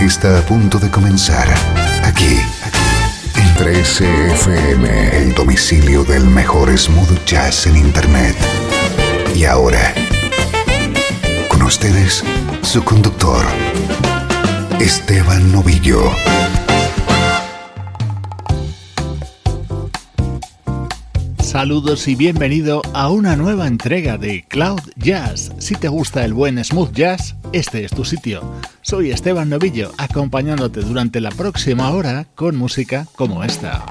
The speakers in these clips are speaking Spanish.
Está a punto de comenzar aquí en 13FM, el domicilio del mejor smooth jazz en Internet. Y ahora, con ustedes, su conductor, Esteban Novillo. Saludos y bienvenido a una nueva entrega de Cloud Jazz. Si te gusta el buen smooth jazz, este es tu sitio. Soy Esteban Novillo, acompañándote durante la próxima hora con música como esta.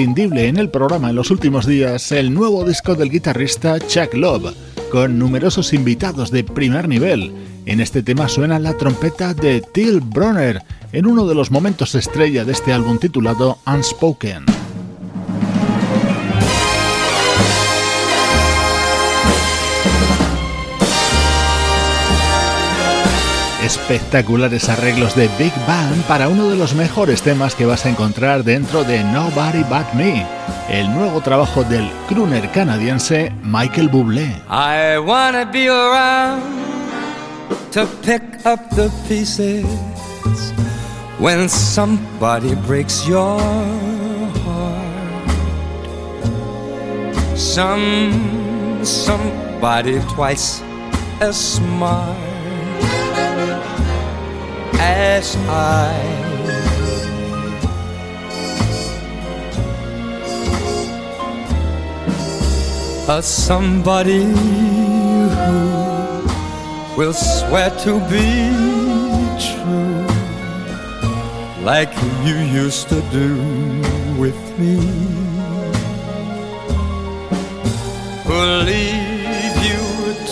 en el programa en los últimos días el nuevo disco del guitarrista Chuck Love, con numerosos invitados de primer nivel. En este tema suena la trompeta de Till Bronner en uno de los momentos estrella de este álbum titulado Unspoken. Espectaculares arreglos de Big Bang para uno de los mejores temas que vas a encontrar dentro de Nobody But Me, el nuevo trabajo del crooner canadiense Michael Bublé. I wanna be around to pick up the pieces when somebody breaks your heart. Some somebody twice as smart as I. A somebody who will swear to be true, like you used to do with me. Who'll leave you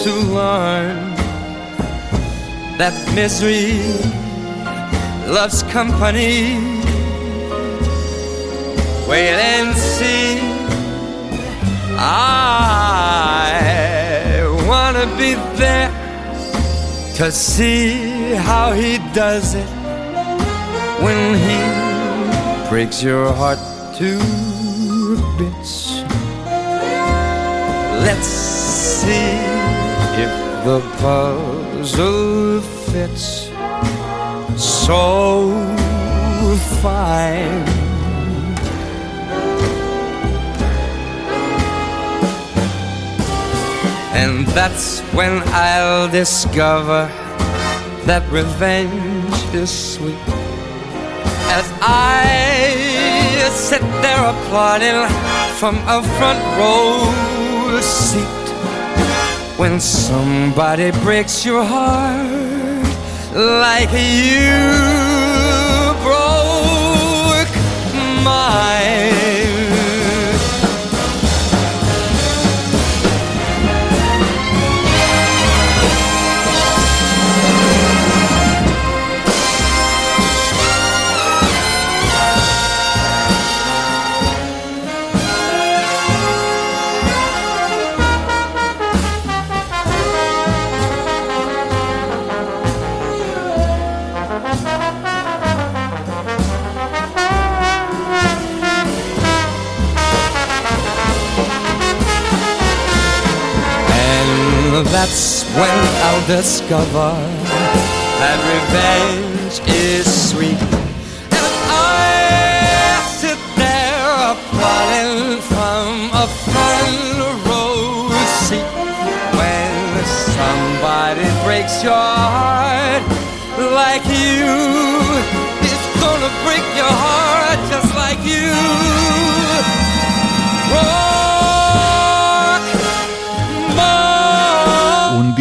to learn that misery love's company. Wait and see. I wanna be there to see how he does it when he breaks your heart to bits. Let's see if the puzzle fits so fine. And that's when I'll discover that revenge is sweet. As I sit there applauding from a front row seat, when somebody breaks your heart like you that's when I'll discover that revenge is sweet. And I sit there applauding from a front row seat when somebody breaks your heart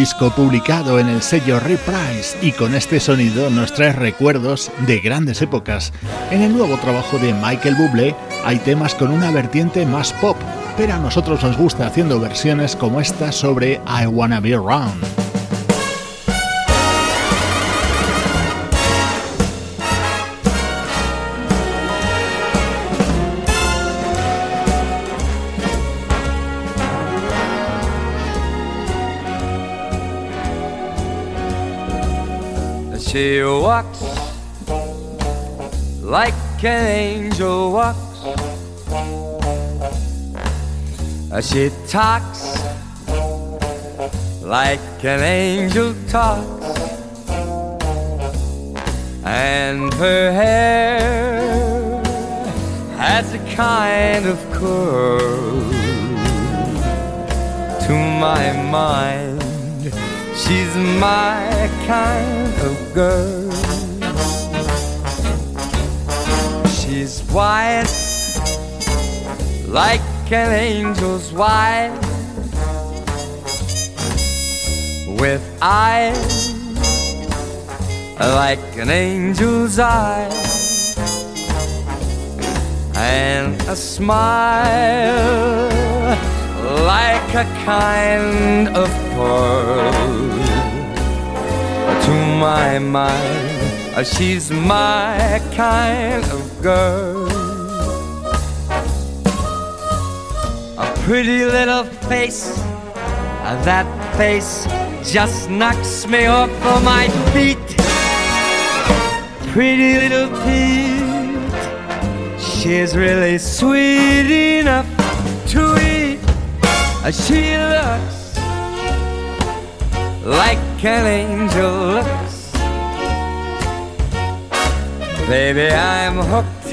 disco publicado en el sello Reprise y con este sonido nos trae recuerdos de grandes épocas. En el nuevo trabajo de Michael Bublé hay temas con una vertiente más pop, pero a nosotros nos gusta haciendo versiones como esta sobre I Wanna Be Around. She walks like an angel walks. She talks like an angel talks. And her hair has a kind of curl to my mind She's my kind of girl. She's white like an angel's white, with eyes like an angel's eyes. and a smile like a kind of pearl to my mind. Uh, she's my kind of girl. A pretty little face, uh, that face just knocks me off of my feet. Pretty little Pete, she's really sweet enough to eat. Uh, she looks like an angel looks. Baby, I'm hooked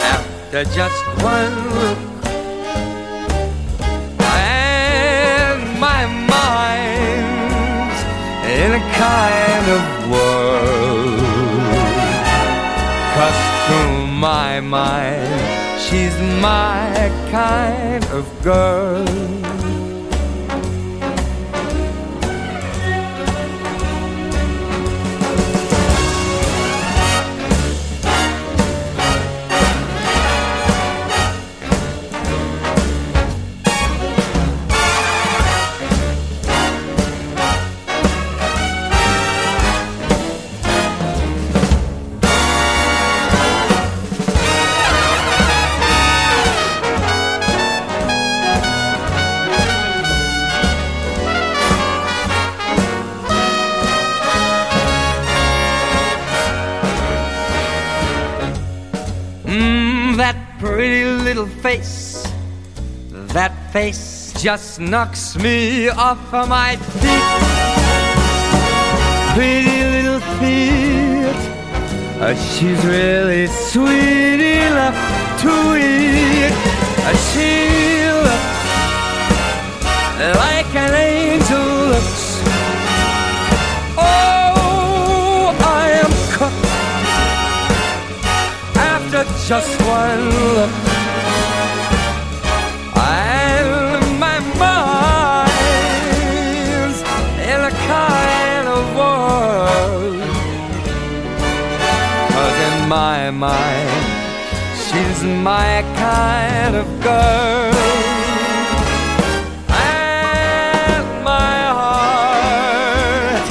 after just one look. And my mind's in a kind of whirl. Cause to my mind, she's my kind of girl. Face. That face just knocks me off of my feet. Pretty little feet. Uh, she's really sweet enough to eat. Uh, she looks like an angel looks. Oh, I am cooked after just one look. My she's my kind of girl. My heart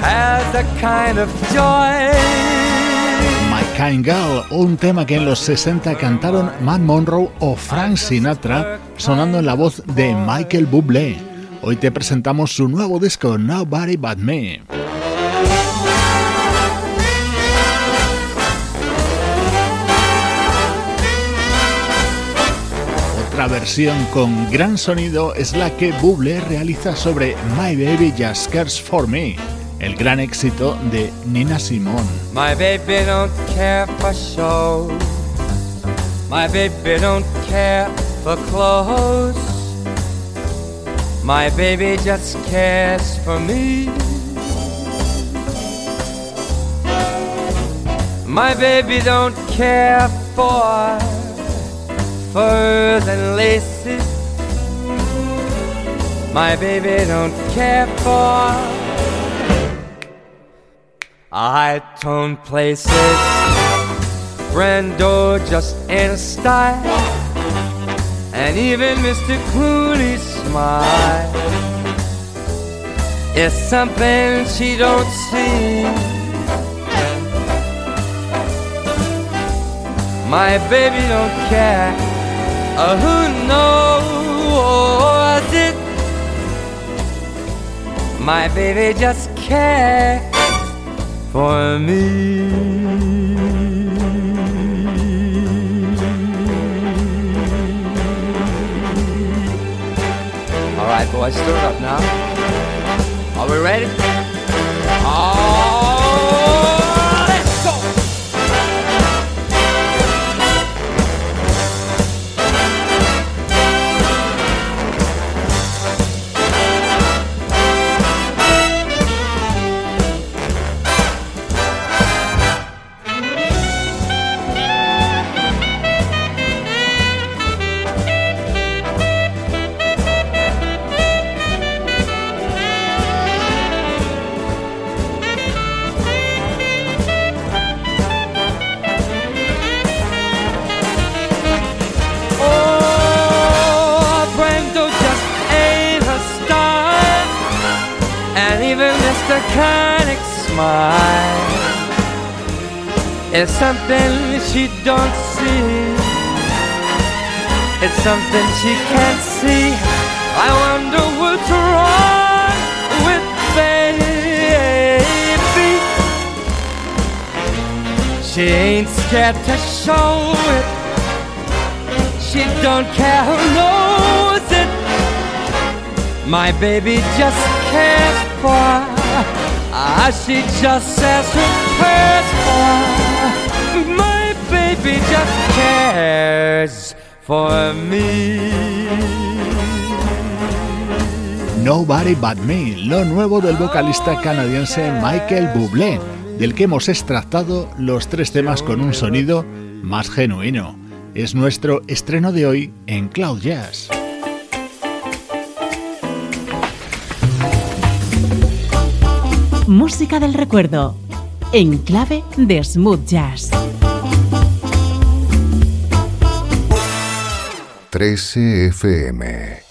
has a kind of joy. Kind Girl, un tema que en los 60 cantaron Matt Monroe o Frank Sinatra, sonando en la voz de Michael Bublé. Hoy te presentamos su nuevo disco Nobody But Me. Otra versión con gran sonido es la que Bublé realiza sobre My Baby Just Cares For Me, el gran éxito de Nina Simone. My baby don't care for shows. My baby don't care for clothes. My baby just cares for me. My baby don't care for furs and laces. My baby don't care for high tone places. Brando just a style. And even Mr. Clooney's smile is something she don't see. My baby don't care uh, who knows it. My baby just cares for me. All right, boys, stir it up now. Are we ready? Just a kind of smile. It's something she don't see. It's something she can't see. I wonder what's wrong with baby. She ain't scared to show it. She don't care who knows it. My baby just cares for. Ah, she just says her prayers for. My baby just cares for me. Nobody But Me, lo nuevo del vocalista canadiense Michael Bublé, del que hemos extractado los tres temas con un sonido más genuino. Es nuestro estreno de hoy en Cloud Jazz. Música del recuerdo, en clave de smooth jazz. 13 FM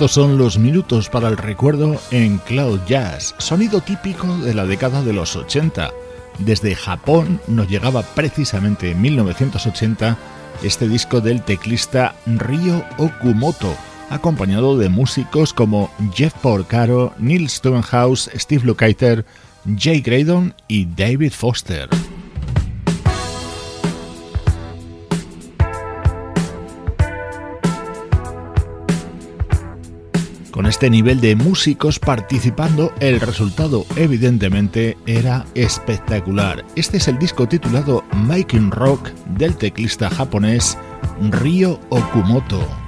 Estos son los minutos para el recuerdo en Cloud Jazz, sonido típico de la década de los 80. Desde Japón nos llegaba precisamente en 1980 este disco del teclista Ryo Okumoto, acompañado de músicos como Jeff Porcaro, Neil Stonehouse, Steve Lukather, Jay Graydon y David Foster. Con este nivel de músicos participando, el resultado evidentemente era espectacular. Este es el disco titulado Making Rock del teclista japonés Ryo Okumoto.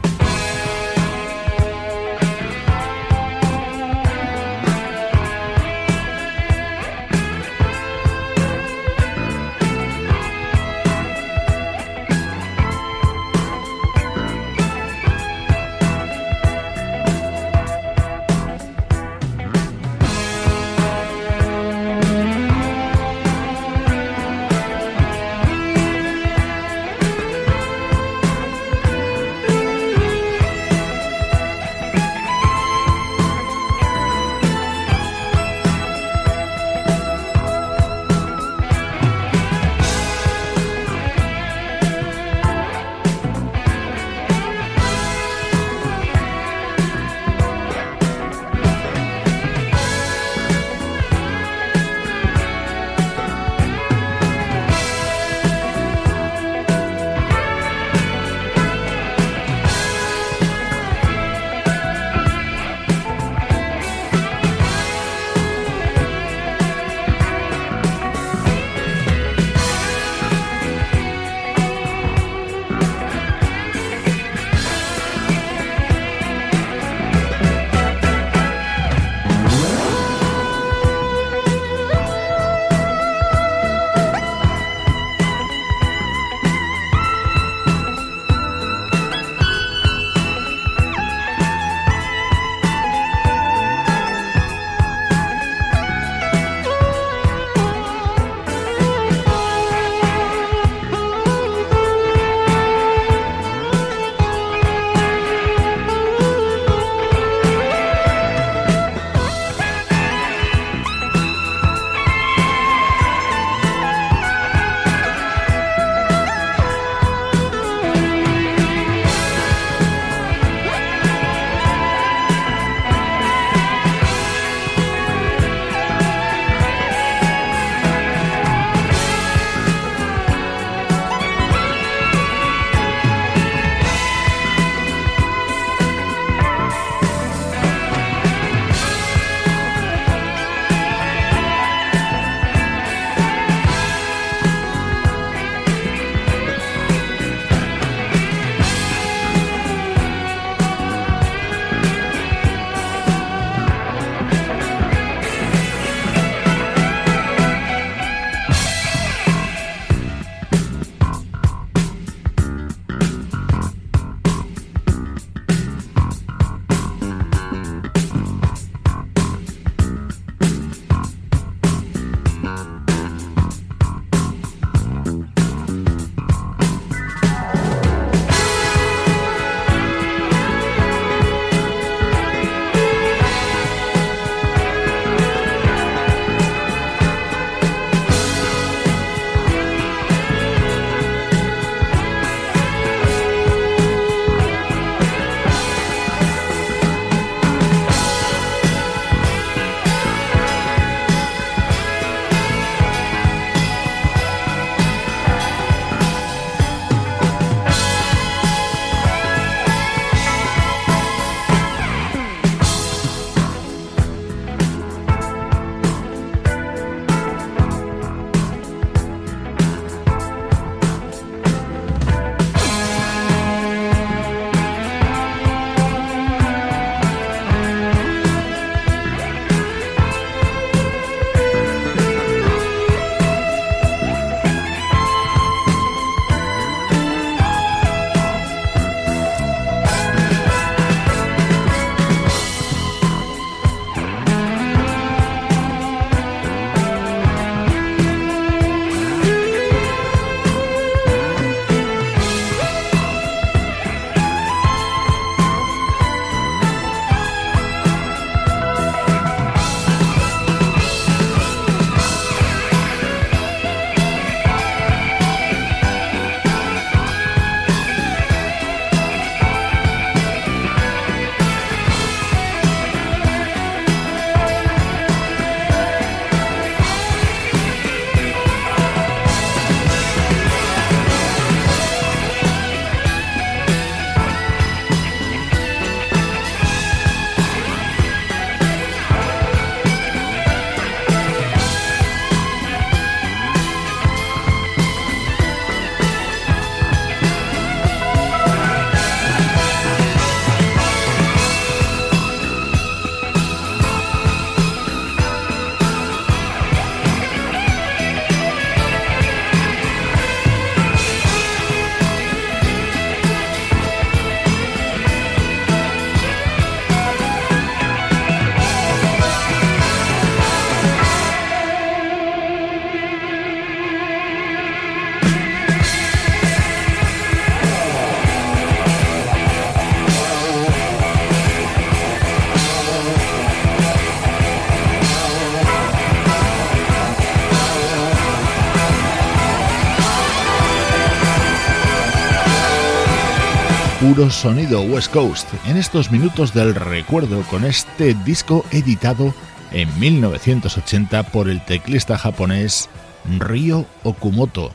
Puro sonido West Coast en estos minutos del recuerdo con este disco editado en 1980 por el teclista japonés Ryo Okumoto.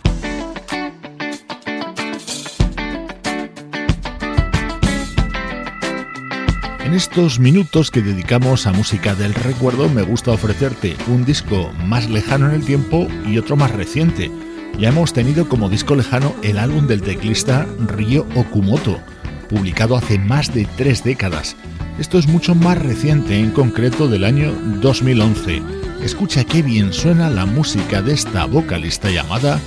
En estos minutos que dedicamos a música del recuerdo me gusta ofrecerte un disco más lejano en el tiempo y otro más reciente. Ya hemos tenido como disco lejano el álbum del teclista Ryo Okumoto, publicado hace más de tres décadas. Esto es mucho más reciente, en concreto del año 2011. Escucha qué bien suena la música de esta vocalista llamada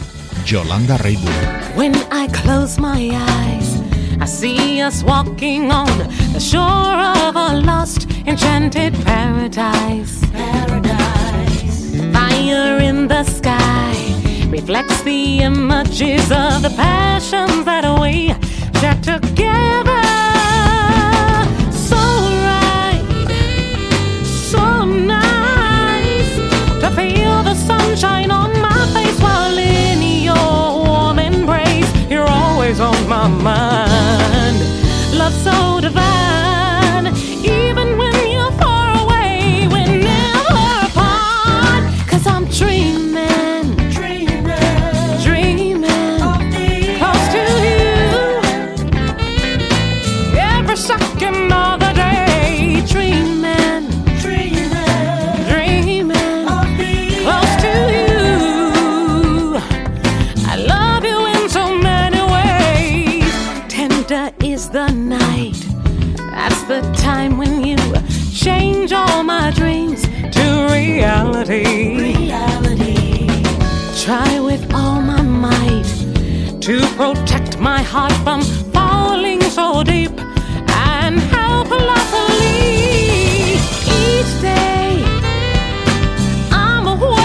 Yolanda Rayburn. When I close my eyes, I see us walking on the shore of a lost, enchanted paradise. Paradise. Fire in the sky reflects the images of the passions that we that together Try with all my might to protect my heart from falling so deep and helplessly. Each day I'm away.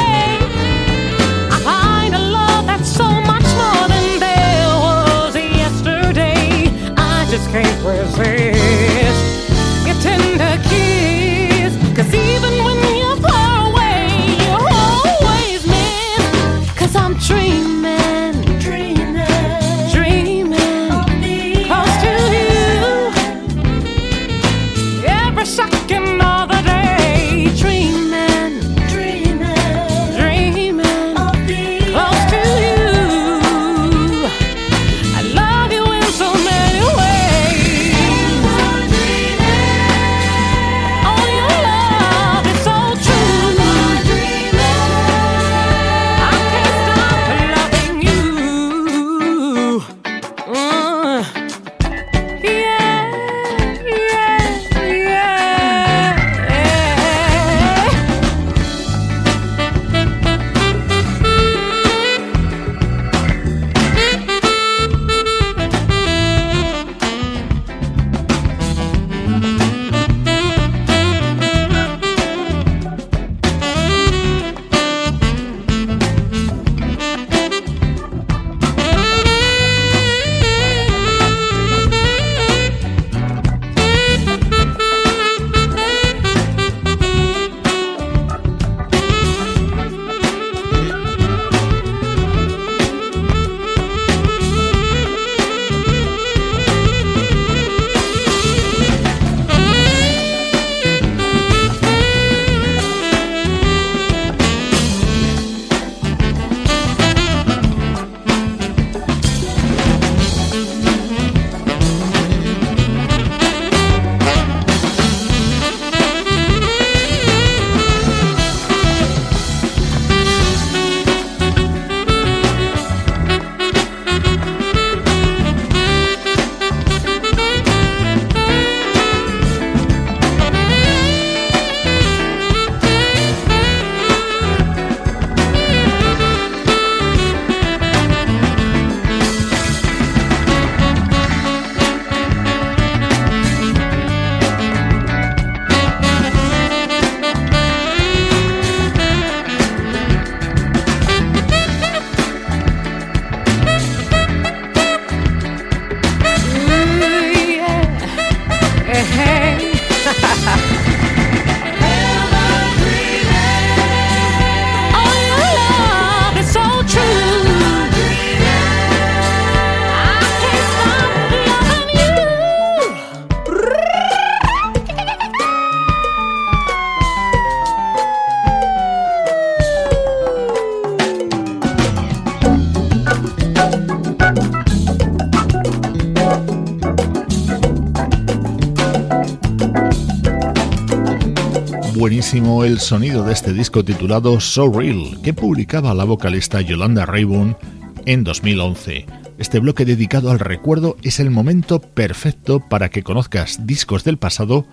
El sonido de este disco titulado So Real, que publicaba la vocalista Yolanda Rayburn en 2011. Este bloque dedicado al recuerdo es el momento perfecto para que conozcas discos del pasado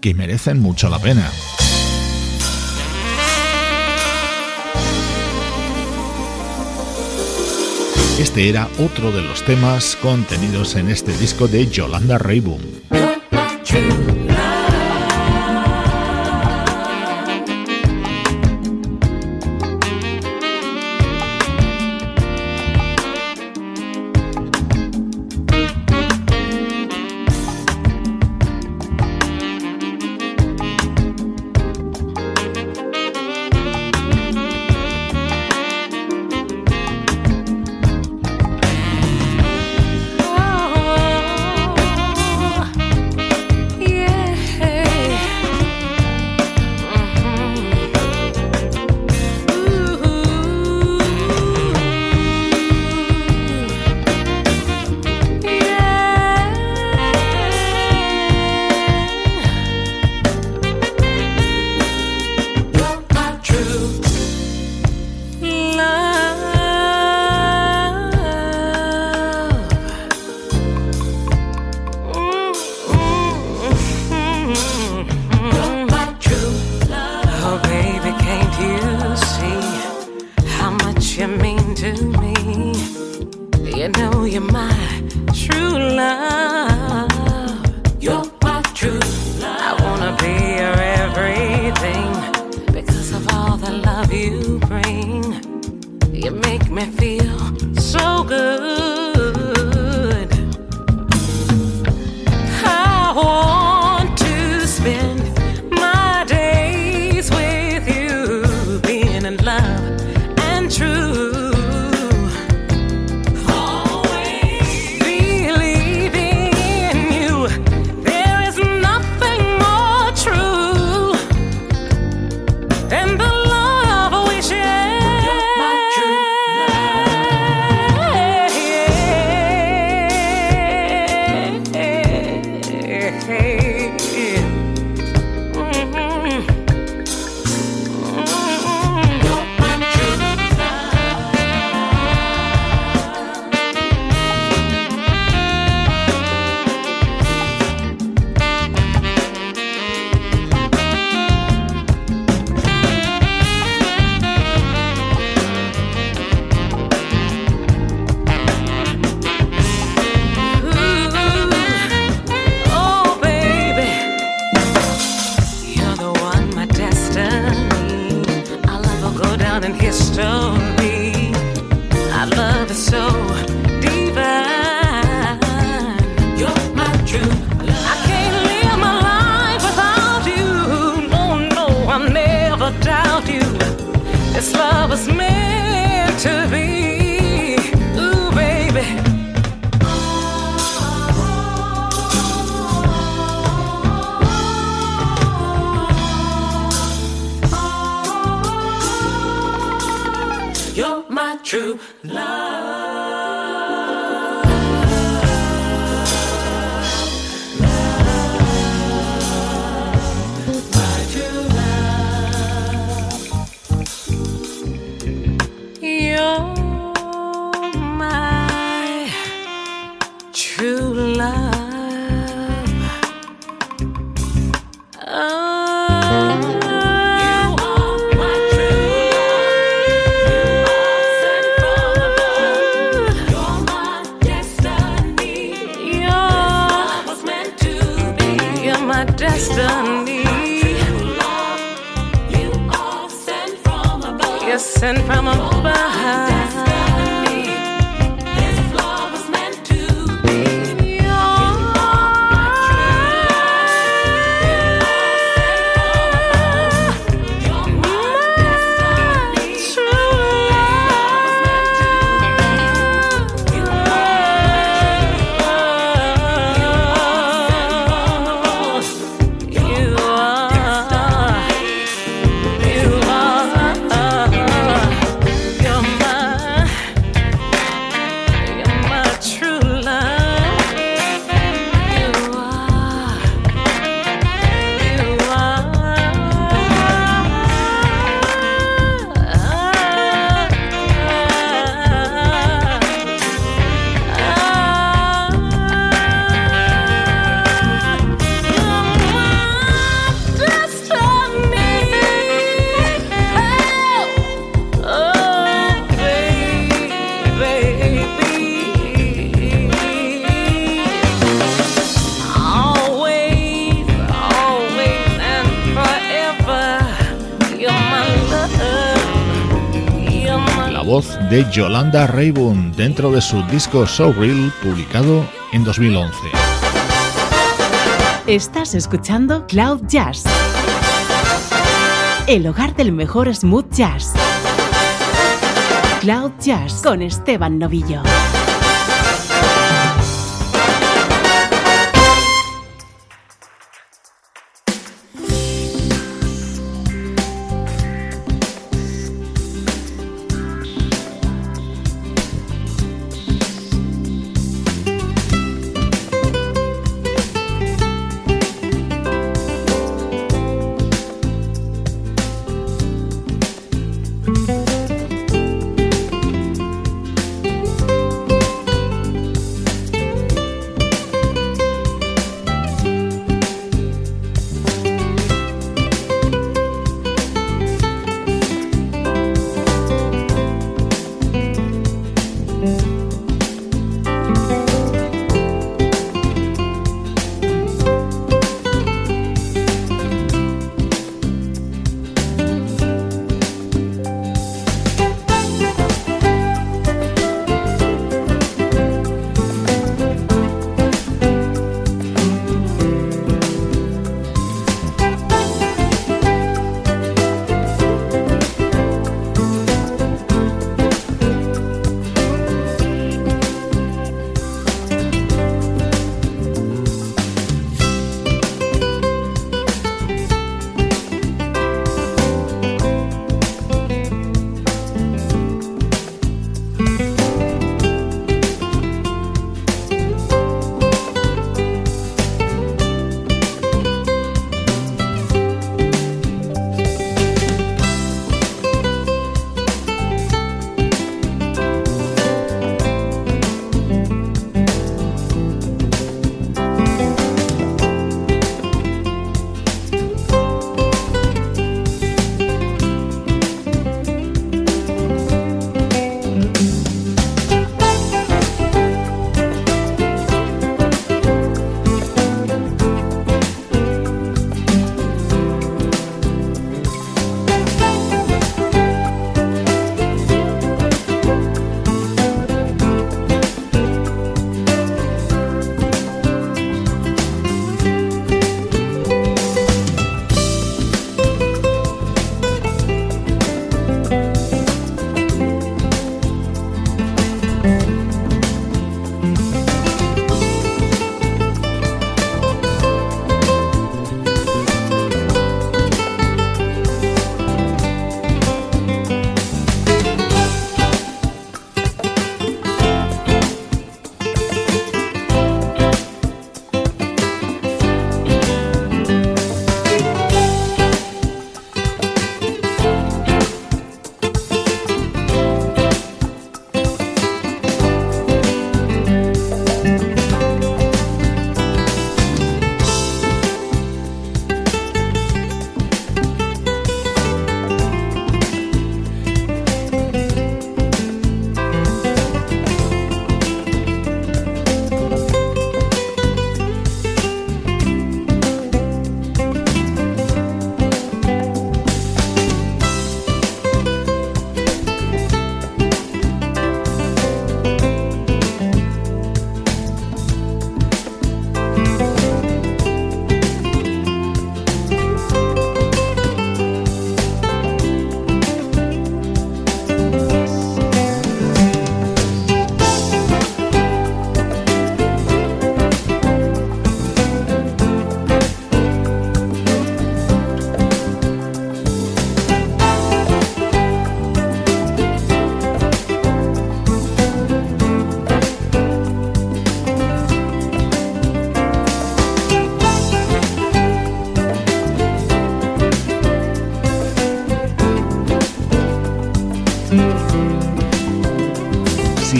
que merecen mucho la pena. Este era otro de los temas contenidos en este disco de Yolanda Rayburn. Yolanda Raybun dentro de su disco So Real publicado en 2011. Estás escuchando Cloud Jazz, el hogar del mejor smooth jazz. Cloud Jazz con Esteban Novillo.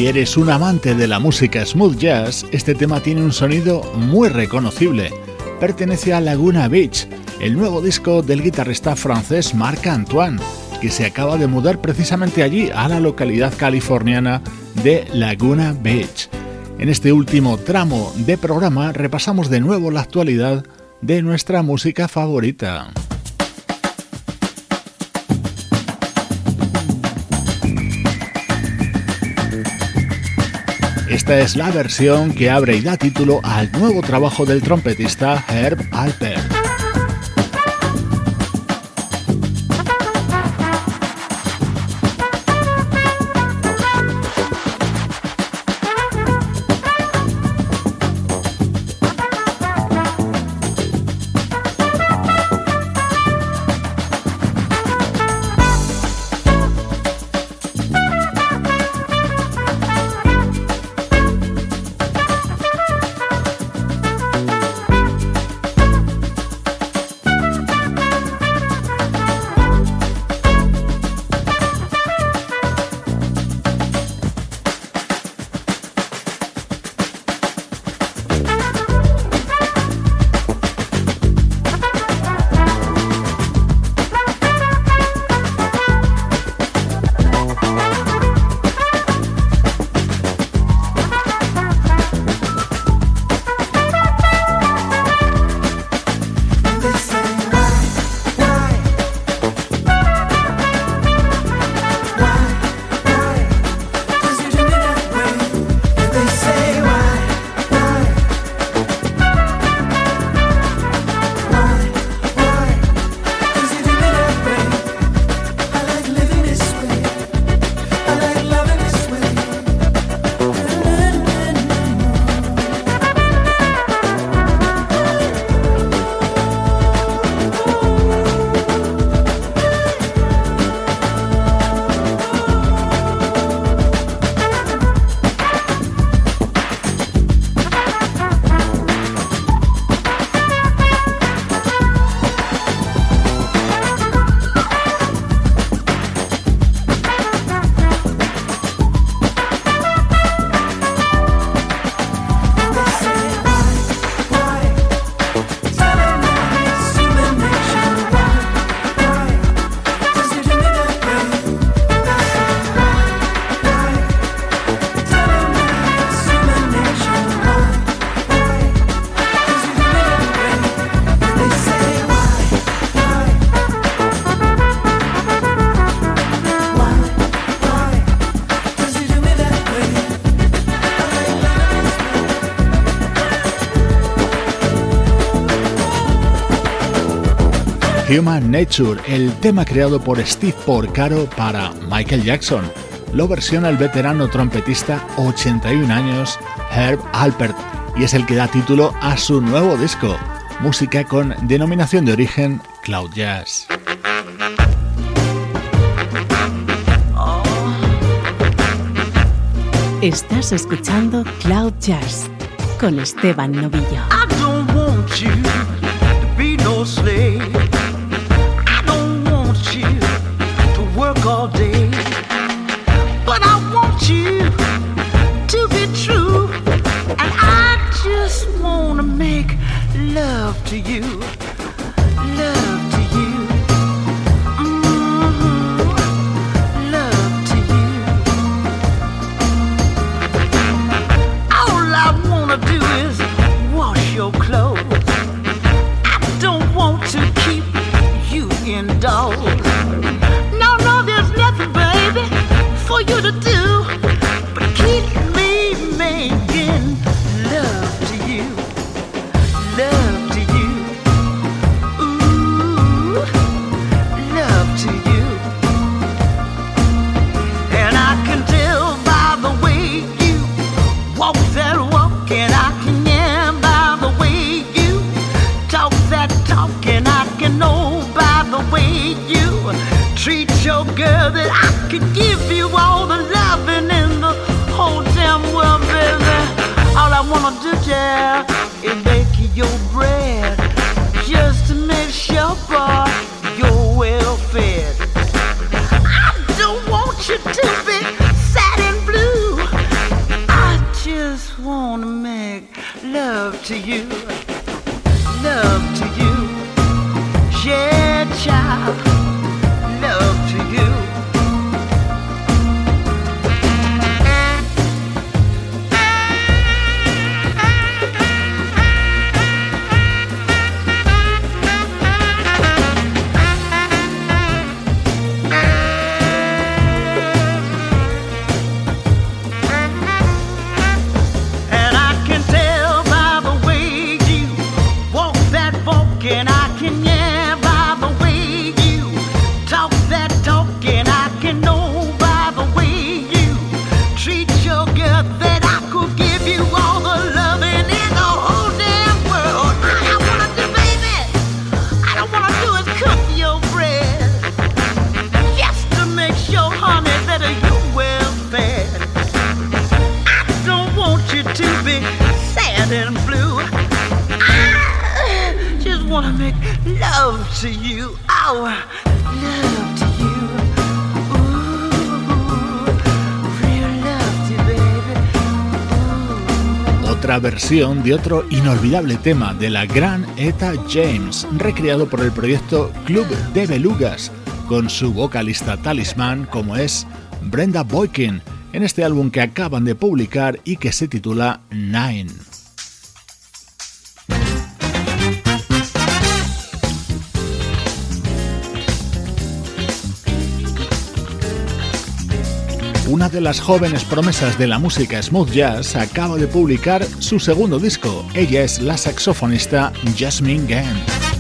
Eres un amante de la música smooth jazz, este tema tiene un sonido muy reconocible. Pertenece a Laguna Beach, el nuevo disco del guitarrista francés Marc Antoine, que se acaba de mudar precisamente allí, a la localidad californiana de Laguna Beach. En este último tramo de programa repasamos de nuevo la actualidad de nuestra música favorita. Esta es la versión que abre y da título al nuevo trabajo del trompetista Herb Alpert. Nature, el tema creado por Steve Porcaro para Michael Jackson. Lo versiona el veterano trompetista 81 años Herb Alpert y es el que da título a su nuevo disco, música con denominación de origen Cloud Jazz. Estás escuchando Cloud Jazz con Esteban Novillo. Make love to you. Our love to you. Love to baby. Otra versión de otro inolvidable tema de la gran Eta James, recreado por el proyecto Club de Belugas, con su vocalista talismán como es Brenda Boykin, en este álbum que acaban de publicar y que se titula Nine. Una de las jóvenes promesas de la música smooth jazz acaba de publicar su segundo disco. Ella es la saxofonista Jasmine Gant.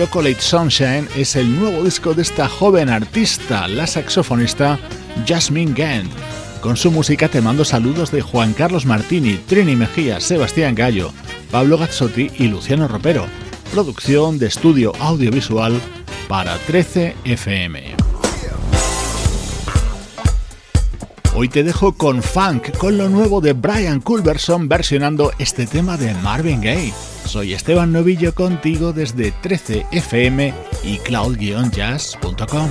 Chocolate Sunshine es el nuevo disco de esta joven artista, la saxofonista Jasmine Gant. Con su música te mando saludos de Juan Carlos Martini, Trini Mejía, Sebastián Gallo, Pablo Gazzotti y Luciano Ropero. Producción de estudio audiovisual para 13 FM. Hoy te dejo con funk, con lo nuevo de Brian Culberson versionando este tema de Marvin Gaye. Soy Esteban Novillo contigo desde 13fm y cloud-jazz.com.